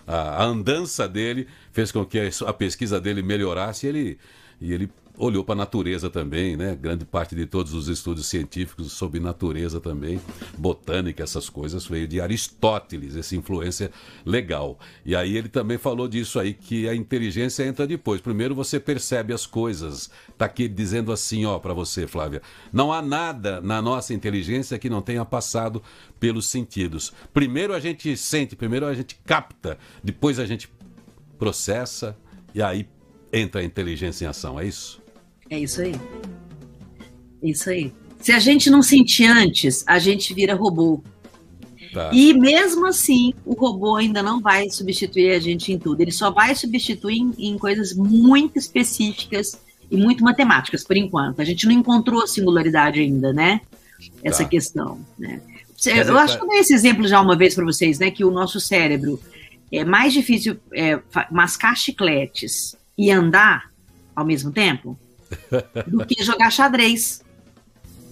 a, a andança dele fez com que a, a pesquisa dele melhorasse e ele, e ele olhou para a natureza também, né? Grande parte de todos os estudos científicos sobre natureza também, botânica, essas coisas, veio de Aristóteles, essa influência legal. E aí ele também falou disso aí, que a inteligência entra depois. Primeiro você percebe as coisas. Está aqui dizendo assim, ó, para você, Flávia. Não há nada na nossa inteligência que não tenha passado pelos sentidos. Primeiro a gente sente, primeiro a gente capta, depois a gente processa e aí entra a inteligência em ação, é isso? É isso aí. Isso aí. Se a gente não sentir antes, a gente vira robô. Tá. E mesmo assim, o robô ainda não vai substituir a gente em tudo. Ele só vai substituir em, em coisas muito específicas e muito matemáticas, por enquanto. A gente não encontrou a singularidade ainda, né? Essa tá. questão. Né? Eu acho que eu dei esse exemplo já uma vez para vocês, né? Que o nosso cérebro é mais difícil é, mascar chicletes e andar ao mesmo tempo do que jogar xadrez.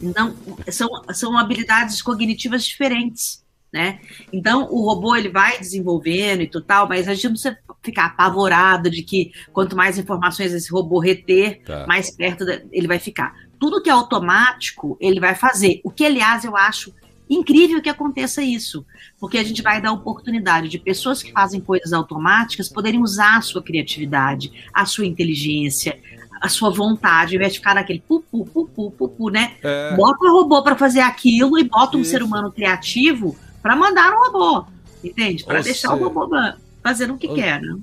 Então, são, são habilidades cognitivas diferentes, né? Então, o robô, ele vai desenvolvendo e tal, mas a gente não precisa ficar apavorado de que quanto mais informações esse robô reter, tá. mais perto ele vai ficar. Tudo que é automático, ele vai fazer. O que, aliás, eu acho incrível que aconteça isso, porque a gente vai dar oportunidade de pessoas que fazem coisas automáticas poderem usar a sua criatividade, a sua inteligência, a sua vontade, ao invés de ficar naquele pupu, pupu, pupu, né? É. Bota o robô para fazer aquilo e bota um Isso. ser humano criativo para mandar no robô, entende? Para deixar o robô fazendo o que quer, né?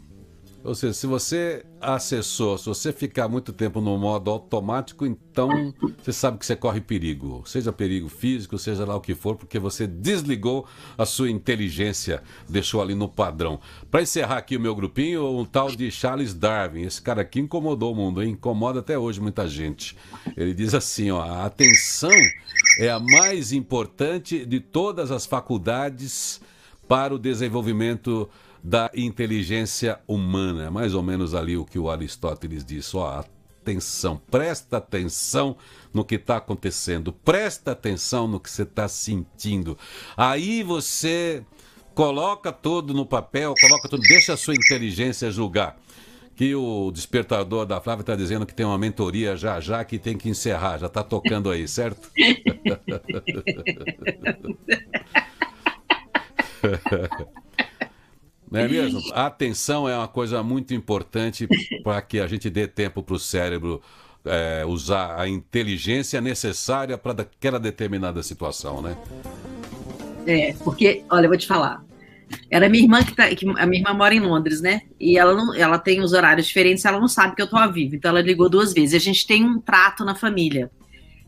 Ou seja, se você acessou, se você ficar muito tempo no modo automático, então você sabe que você corre perigo. Seja perigo físico, seja lá o que for, porque você desligou a sua inteligência, deixou ali no padrão. Para encerrar aqui o meu grupinho, um tal de Charles Darwin. Esse cara aqui incomodou o mundo, hein? incomoda até hoje muita gente. Ele diz assim: ó, a atenção é a mais importante de todas as faculdades para o desenvolvimento da inteligência humana. É mais ou menos ali o que o Aristóteles disse. Ó, atenção, presta atenção no que está acontecendo, presta atenção no que você está sentindo. Aí você coloca tudo no papel, coloca tudo, deixa a sua inteligência julgar. Que o despertador da Flávia está dizendo que tem uma mentoria já já que tem que encerrar, já está tocando aí, certo? Não é mesmo? A atenção é uma coisa muito importante para que a gente dê tempo para o cérebro é, usar a inteligência necessária para aquela determinada situação, né? É, porque, olha, eu vou te falar. Era minha irmã que, tá, que a minha irmã mora em Londres, né? E ela não, ela tem os horários diferentes, ela não sabe que eu tô ao vivo, então ela ligou duas vezes. A gente tem um trato na família.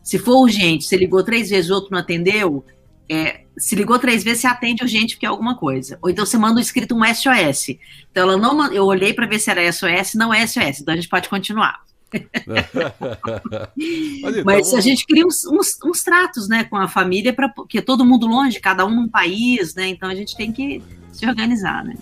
Se for urgente, você ligou três vezes, o outro não atendeu, é, se ligou três vezes, você atende urgente porque é alguma coisa. Ou então você manda um escrito um SOS. Então ela não, eu olhei para ver se era SOS, não é SOS. Então a gente pode continuar. Mas, então... Mas, a gente cria uns, uns, uns, tratos, né, com a família, para porque todo mundo longe, cada um num país, né? Então a gente tem que se organizar, né?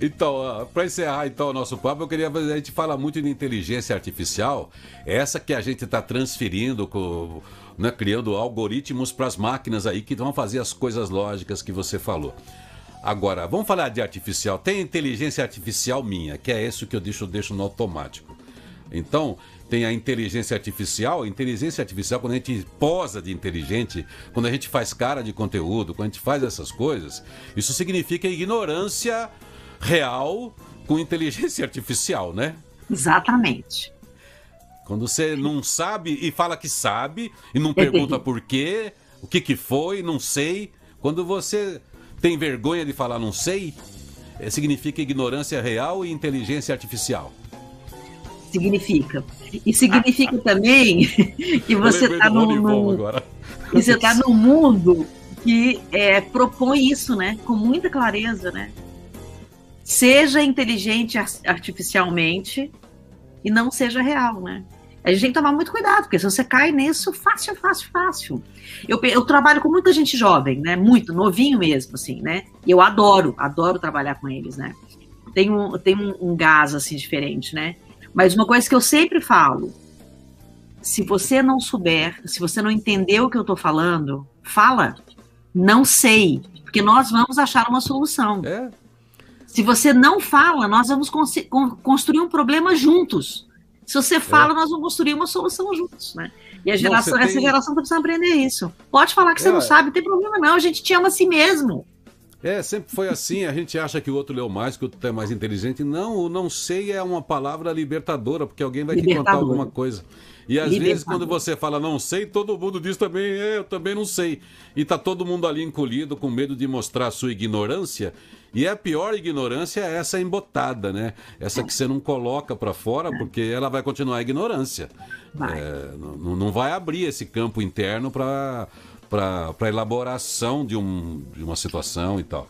Então, para encerrar então o nosso papo, eu queria a gente fala muito de inteligência artificial, essa que a gente está transferindo com né, criando algoritmos para as máquinas aí que vão fazer as coisas lógicas que você falou. Agora, vamos falar de artificial. Tem inteligência artificial minha, que é isso que eu deixo, deixo no automático. Então, tem a inteligência artificial. Inteligência artificial, quando a gente posa de inteligente, quando a gente faz cara de conteúdo, quando a gente faz essas coisas, isso significa ignorância real com inteligência artificial, né? Exatamente. Quando você não sabe e fala que sabe e não pergunta por quê, o que, que foi, não sei. Quando você tem vergonha de falar não sei, eh, significa ignorância real e inteligência artificial. Significa. E significa também que você está no, no você está num mundo que é, propõe isso, né? Com muita clareza, né? Seja inteligente artificialmente e não seja real, né? A gente tem que tomar muito cuidado, porque se você cai nisso, fácil, fácil, fácil. Eu, eu trabalho com muita gente jovem, né? Muito, novinho mesmo, assim, né? E eu adoro, adoro trabalhar com eles, né? Tem um, tem um, um gás, assim, diferente, né? Mas uma coisa que eu sempre falo, se você não souber, se você não entender o que eu tô falando, fala, não sei, porque nós vamos achar uma solução. É. Se você não fala, nós vamos construir um problema juntos. Se você fala, é. nós vamos construir uma solução juntos, né? E a geração, não, essa tem... geração tá precisando aprender isso. Pode falar que você é. não sabe, não tem problema não, a gente te ama a si mesmo. É, sempre foi assim, a gente acha que o outro leu mais, que o outro é mais inteligente. Não, o não sei é uma palavra libertadora, porque alguém vai te contar alguma coisa. E às vezes, quando você fala não sei, todo mundo diz também, é, eu também não sei. E tá todo mundo ali encolhido, com medo de mostrar a sua ignorância. E a pior ignorância é essa embotada, né? Essa que você não coloca para fora, porque ela vai continuar a ignorância. Vai. É, não, não vai abrir esse campo interno para para elaboração de, um, de uma situação e tal.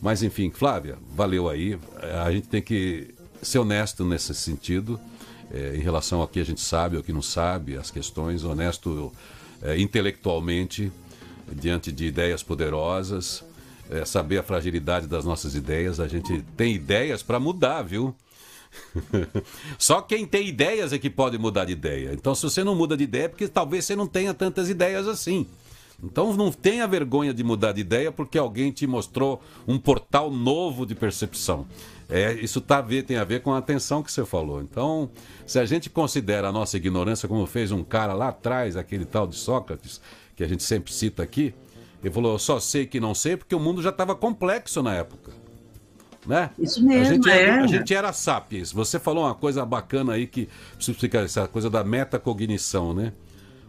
Mas enfim, Flávia, valeu aí. A gente tem que ser honesto nesse sentido, é, em relação ao que a gente sabe, ao que não sabe, as questões, honesto é, intelectualmente, diante de ideias poderosas, é, saber a fragilidade das nossas ideias. A gente tem ideias para mudar, viu? Só quem tem ideias é que pode mudar de ideia. Então, se você não muda de ideia, é porque talvez você não tenha tantas ideias assim. Então, não tenha vergonha de mudar de ideia porque alguém te mostrou um portal novo de percepção. É, isso tá a ver, tem a ver com a atenção que você falou. Então, se a gente considera a nossa ignorância como fez um cara lá atrás, aquele tal de Sócrates, que a gente sempre cita aqui, ele falou: eu só sei que não sei porque o mundo já estava complexo na época. Né? Isso mesmo, a gente, é. era, a gente era sapiens. Você falou uma coisa bacana aí que explicar essa coisa da metacognição, né?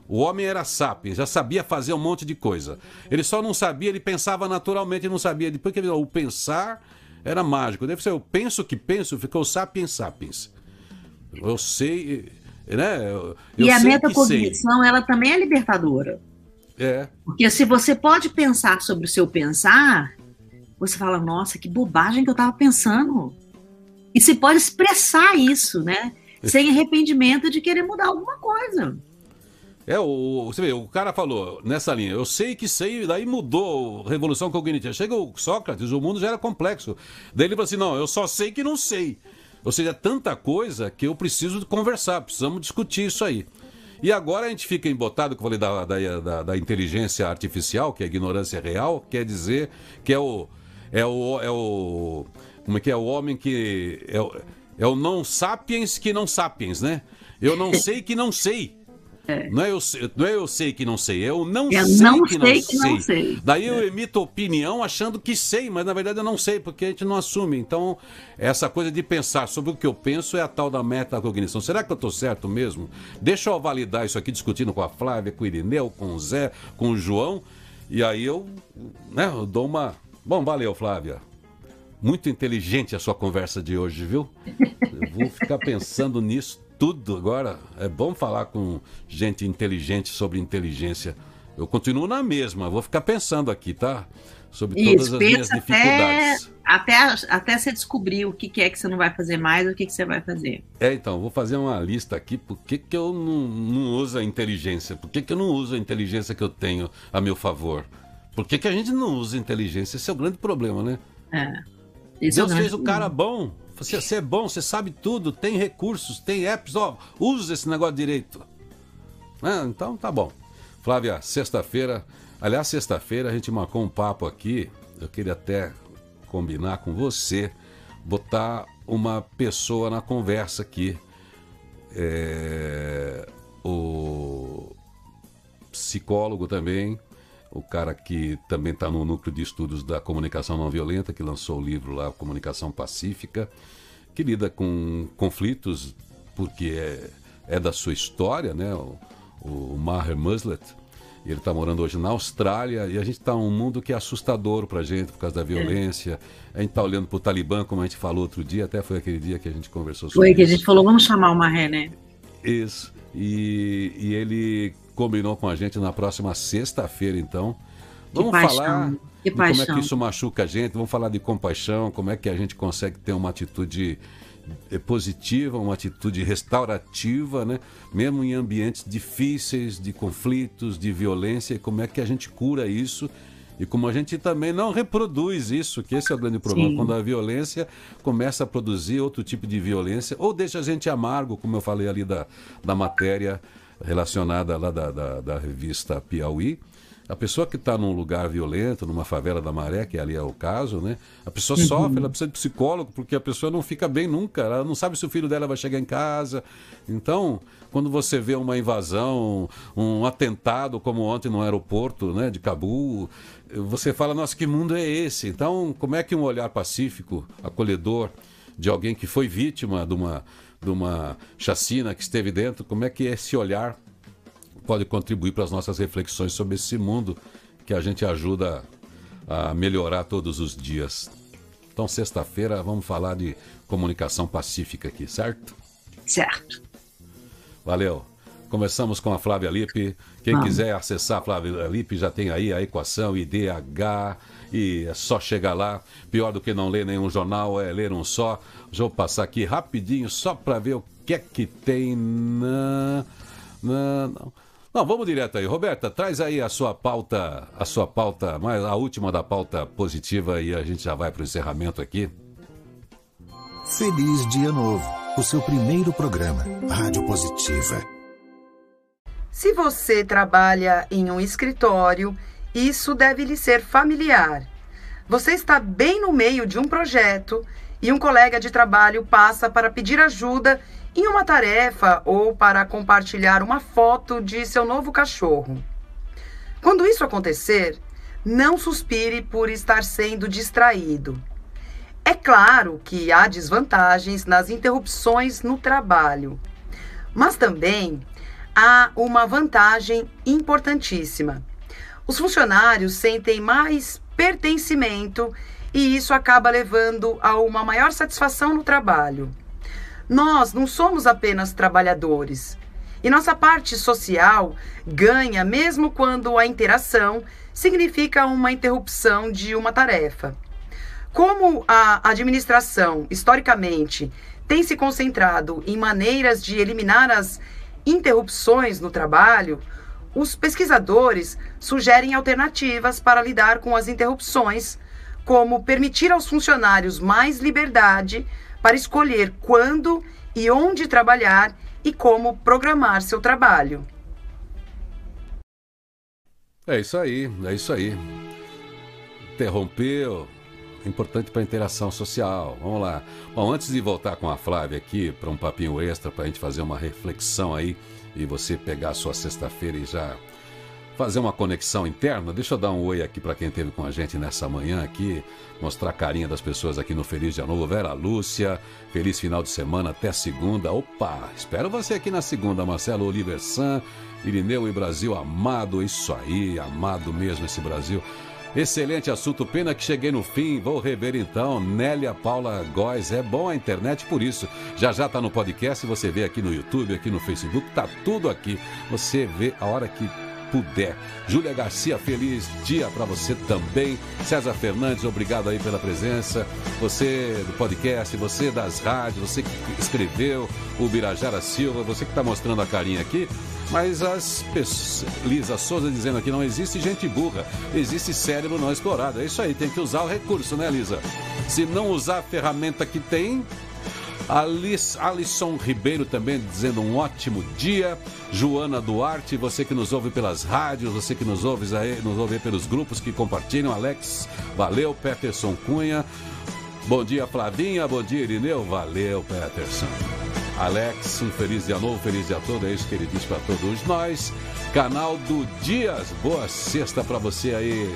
O homem era sapiens, já sabia fazer um monte de coisa. Ele só não sabia, ele pensava naturalmente, não sabia. Depois que o pensar Era mágico. Deve ser eu penso que penso, ficou sapiens sapiens. Eu sei, né? Eu, e a metacognição, ela também é libertadora. É. Porque se você pode pensar sobre o seu pensar, você fala, nossa, que bobagem que eu estava pensando. E você pode expressar isso, né? Sem arrependimento de querer mudar alguma coisa. É, o, você vê, o cara falou nessa linha, eu sei que sei, daí mudou revolução cognitiva. Chega o Sócrates, o mundo já era complexo. Daí ele falou assim: não, eu só sei que não sei. Ou seja, é tanta coisa que eu preciso conversar, precisamos discutir isso aí. E agora a gente fica embotado, que eu falei da, da, da, da, inteligência artificial, que é a ignorância real, quer dizer que é o. É o. É o como é que é? O homem que. É o, é o não sapiens que não sapiens, né? Eu não sei que não sei. É. Não, é eu, não é eu sei que não sei, é eu não eu sei, não que, sei não que sei. não sei. Daí eu é. emito opinião achando que sei, mas na verdade eu não sei, porque a gente não assume. Então, essa coisa de pensar sobre o que eu penso é a tal da metacognição. Será que eu estou certo mesmo? Deixa eu validar isso aqui discutindo com a Flávia, com o Irineu, com o Zé, com o João. E aí eu, né, eu dou uma. Bom, valeu, Flávia. Muito inteligente a sua conversa de hoje, viu? Eu vou ficar pensando nisso tudo agora. É bom falar com gente inteligente sobre inteligência. Eu continuo na mesma, vou ficar pensando aqui, tá? Sobre Isso, todas as minhas dificuldades. Até, até, até você descobrir o que, é que você não vai fazer mais, o que, que você vai fazer. É, então, vou fazer uma lista aqui. Por que, que eu não, não uso a inteligência? Por que, que eu não uso a inteligência que eu tenho a meu favor? Por que, que a gente não usa inteligência? Esse é o grande problema, né? É. Deus é fez o cara bom. Você, você é bom, você sabe tudo, tem recursos, tem apps, ó, usa esse negócio direito. Ah, então tá bom. Flávia, sexta-feira, aliás, sexta-feira a gente marcou um papo aqui, eu queria até combinar com você, botar uma pessoa na conversa aqui. É, o psicólogo também, o cara que também está no núcleo de estudos da comunicação não violenta, que lançou o livro lá, Comunicação Pacífica, que lida com conflitos porque é, é da sua história, né? O, o Maher Muslet, ele está morando hoje na Austrália e a gente está num mundo que é assustador para a gente por causa da violência. A gente está olhando para o Talibã, como a gente falou outro dia, até foi aquele dia que a gente conversou sobre Foi que a gente falou, vamos chamar o Maher, né? Isso. E, e ele combinou com a gente na próxima sexta-feira, então. Vamos falar de como é que isso machuca a gente, vamos falar de compaixão, como é que a gente consegue ter uma atitude eh, positiva, uma atitude restaurativa, né? mesmo em ambientes difíceis, de conflitos, de violência, e como é que a gente cura isso e como a gente também não reproduz isso, que esse é o grande problema, Sim. quando a violência começa a produzir outro tipo de violência, ou deixa a gente amargo, como eu falei ali da, da matéria relacionada lá da, da, da revista Piauí. A pessoa que está num lugar violento, numa favela da maré, que ali é o caso, né? A pessoa uhum. sofre, ela precisa de psicólogo, porque a pessoa não fica bem nunca, ela não sabe se o filho dela vai chegar em casa. Então, quando você vê uma invasão, um atentado, como ontem no aeroporto né, de Cabul, você fala, nossa, que mundo é esse? Então, como é que um olhar pacífico, acolhedor, de alguém que foi vítima de uma de uma chacina que esteve dentro, como é que esse olhar pode contribuir para as nossas reflexões sobre esse mundo que a gente ajuda a melhorar todos os dias. Então, sexta-feira, vamos falar de comunicação pacífica aqui, certo? Certo. Valeu. Começamos com a Flávia Lippe. Quem quiser acessar a Flávia Lippe já tem aí a equação IDH e é só chegar lá. Pior do que não ler nenhum jornal é ler um só. Vou passar aqui rapidinho só para ver o que é que tem na. na não. não, vamos direto aí. Roberta, traz aí a sua pauta, a sua pauta, mais a última da pauta positiva e a gente já vai para o encerramento aqui. Feliz Dia Novo, o seu primeiro programa, Rádio Positiva. Se você trabalha em um escritório, isso deve lhe ser familiar. Você está bem no meio de um projeto e um colega de trabalho passa para pedir ajuda em uma tarefa ou para compartilhar uma foto de seu novo cachorro. Quando isso acontecer, não suspire por estar sendo distraído. É claro que há desvantagens nas interrupções no trabalho, mas também há uma vantagem importantíssima. Os funcionários sentem mais pertencimento e isso acaba levando a uma maior satisfação no trabalho. Nós não somos apenas trabalhadores. E nossa parte social ganha mesmo quando a interação significa uma interrupção de uma tarefa. Como a administração, historicamente, tem se concentrado em maneiras de eliminar as interrupções no trabalho, os pesquisadores sugerem alternativas para lidar com as interrupções, como permitir aos funcionários mais liberdade para escolher quando e onde trabalhar e como programar seu trabalho. É isso aí, é isso aí. Interrompeu, é importante para a interação social. Vamos lá. Bom, antes de voltar com a Flávia aqui para um papinho extra para a gente fazer uma reflexão aí e você pegar a sua sexta-feira e já fazer uma conexão interna. Deixa eu dar um oi aqui para quem esteve com a gente nessa manhã aqui, mostrar a carinha das pessoas aqui no Feliz Dia Novo. Vera Lúcia, feliz final de semana até segunda. Opa, espero você aqui na segunda, Marcelo Oliver San, Irineu e Brasil amado, isso aí, amado mesmo esse Brasil. Excelente assunto, pena que cheguei no fim. Vou rever então. Nélia Paula Góes, é bom a internet por isso. Já já tá no podcast, você vê aqui no YouTube, aqui no Facebook, tá tudo aqui. Você vê a hora que puder. Júlia Garcia, feliz dia para você também. César Fernandes, obrigado aí pela presença. Você do podcast, você das rádios, você que escreveu, o Birajara Silva, você que está mostrando a carinha aqui. Mas as pessoas. Lisa Souza dizendo aqui: não existe gente burra, existe cérebro não explorado. É isso aí, tem que usar o recurso, né, Lisa? Se não usar a ferramenta que tem, Alice, Alisson Ribeiro também dizendo um ótimo dia. Joana Duarte, você que nos ouve pelas rádios, você que nos ouve nos ouve pelos grupos que compartilham. Alex, valeu. Peterson Cunha. Bom dia, Flavinha. Bom dia, Irineu. Valeu, Peterson. Alex, um feliz dia novo, feliz dia todo. É isso que ele diz para todos nós. Canal do Dias. Boa sexta para você aí.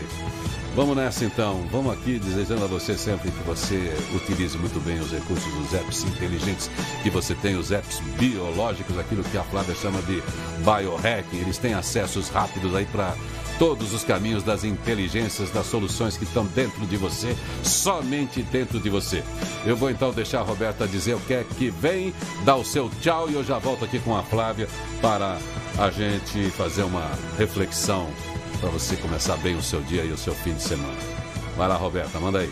Vamos nessa então. Vamos aqui desejando a você sempre que você utilize muito bem os recursos dos apps inteligentes que você tem, os apps biológicos, aquilo que a Flávia chama de biohacking. Eles têm acessos rápidos aí para todos os caminhos das inteligências, das soluções que estão dentro de você, somente dentro de você. Eu vou então deixar a Roberta dizer o que é que vem, dar o seu tchau e eu já volto aqui com a Flávia para a gente fazer uma reflexão para você começar bem o seu dia e o seu fim de semana. Vai lá, Roberta, manda aí.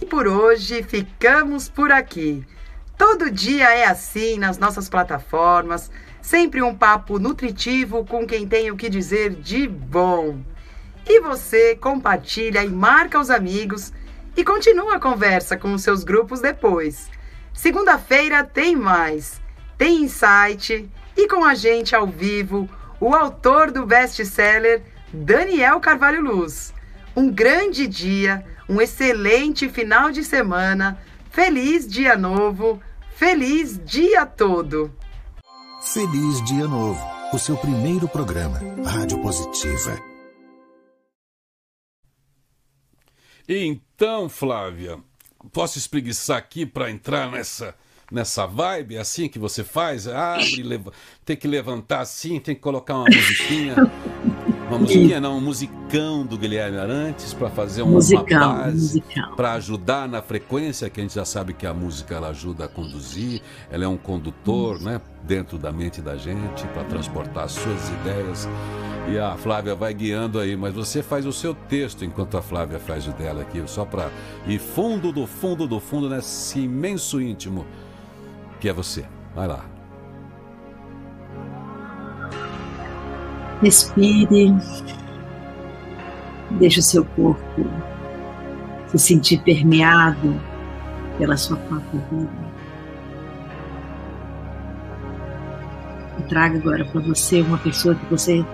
E por hoje ficamos por aqui. Todo dia é assim nas nossas plataformas, sempre um papo nutritivo com quem tem o que dizer de bom. E você compartilha e marca os amigos e continua a conversa com os seus grupos depois. Segunda-feira tem mais. Tem insight e com a gente ao vivo o autor do best-seller Daniel Carvalho Luz. Um grande dia, um excelente final de semana, feliz dia novo, feliz dia todo. Feliz Dia Novo, o seu primeiro programa, Rádio Positiva. Então, Flávia, posso espreguiçar aqui para entrar nessa nessa vibe, é assim que você faz? Abre, leva... tem que levantar assim, tem que colocar uma musiquinha. Uma musiquinha, não, um musicão do Guilherme Arantes para fazer uma, uma base, para ajudar na frequência, que a gente já sabe que a música ela ajuda a conduzir, ela é um condutor, né, dentro da mente da gente para transportar as suas ideias. E a Flávia vai guiando aí, mas você faz o seu texto enquanto a Flávia faz o dela aqui, só para ir fundo do fundo do fundo nesse imenso íntimo que é você. Vai lá. Respire. Deixe o seu corpo se sentir permeado pela sua própria vida. E traga agora para você uma pessoa que você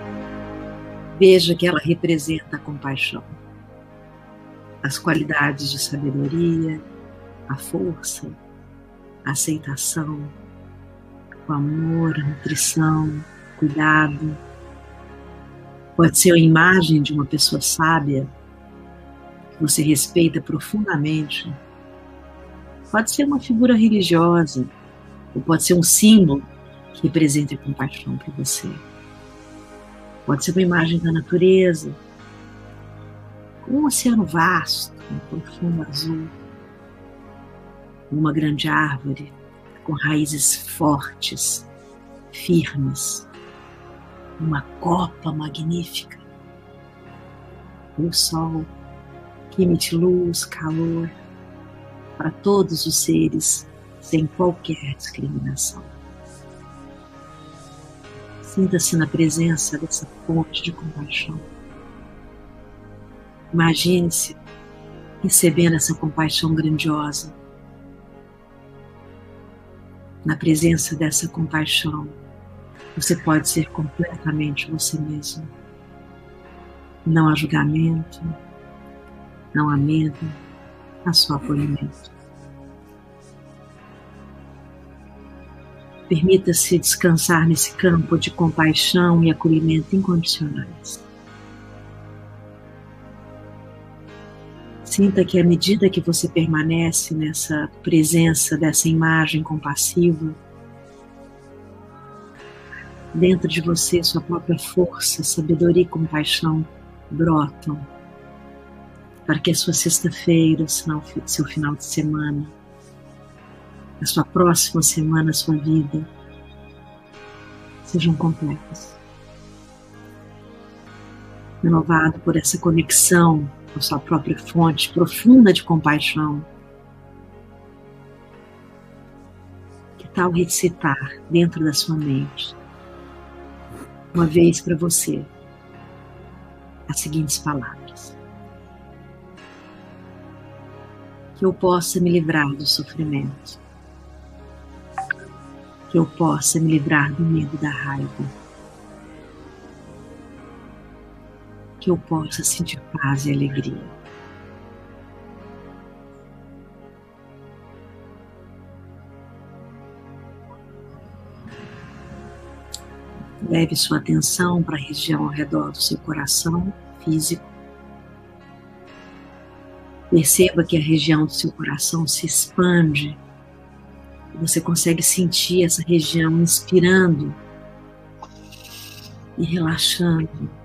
veja que ela representa a compaixão, as qualidades de sabedoria, a força, aceitação, o amor, nutrição, cuidado. Pode ser a imagem de uma pessoa sábia que você respeita profundamente. Pode ser uma figura religiosa, ou pode ser um símbolo que represente a compaixão para você. Pode ser uma imagem da natureza, um oceano vasto, um profundo azul, uma grande árvore com raízes fortes, firmes, uma copa magnífica, o sol que emite luz, calor para todos os seres sem qualquer discriminação. Sinta-se na presença dessa fonte de compaixão. Imagine-se recebendo essa compaixão grandiosa. Na presença dessa compaixão, você pode ser completamente você mesmo. Não há julgamento, não há medo, há só acolhimento. Permita-se descansar nesse campo de compaixão e acolhimento incondicionais. Sinta que à medida que você permanece nessa presença dessa imagem compassiva, dentro de você sua própria força, sabedoria e compaixão brotam para que a sua sexta-feira, seu final de semana, a sua próxima semana, a sua vida, sejam completas. Renovado por essa conexão sua própria fonte profunda de compaixão. Que tal recitar dentro da sua mente, uma vez para você, as seguintes palavras: Que eu possa me livrar do sofrimento. Que eu possa me livrar do medo da raiva, que eu possa sentir paz e alegria. Leve sua atenção para a região ao redor do seu coração físico. Perceba que a região do seu coração se expande você consegue sentir essa região inspirando e relaxando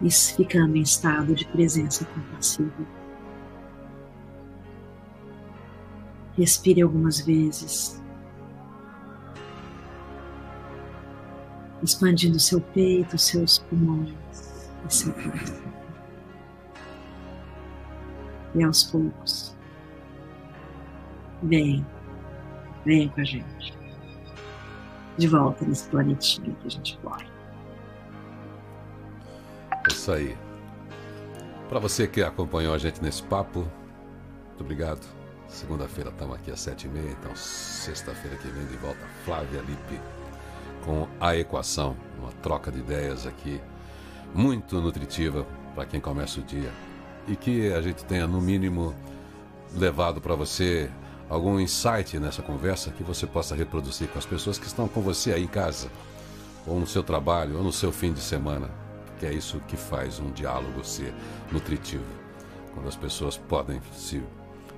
e ficando em estado de presença compassiva. Respire algumas vezes, expandindo seu peito, seus pulmões e seu coração. E aos poucos, vem Vem com a gente. De volta nesse planetinho que a gente mora. Isso aí. Para você que acompanhou a gente nesse papo, muito obrigado. Segunda-feira estamos aqui às sete e meia, então sexta-feira que vem de volta Flávia Lippe com a equação, uma troca de ideias aqui muito nutritiva para quem começa o dia e que a gente tenha no mínimo levado para você algum insight nessa conversa que você possa reproduzir com as pessoas que estão com você aí em casa, ou no seu trabalho, ou no seu fim de semana, que é isso que faz um diálogo ser nutritivo, quando as pessoas podem se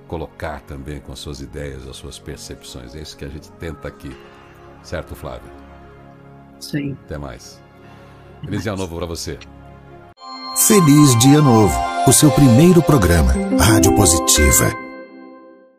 colocar também com as suas ideias, as suas percepções. É isso que a gente tenta aqui, certo, Flávia? Isso aí. Até mais. Feliz dia novo para você. Feliz Dia Novo, o seu primeiro programa, Rádio Positiva.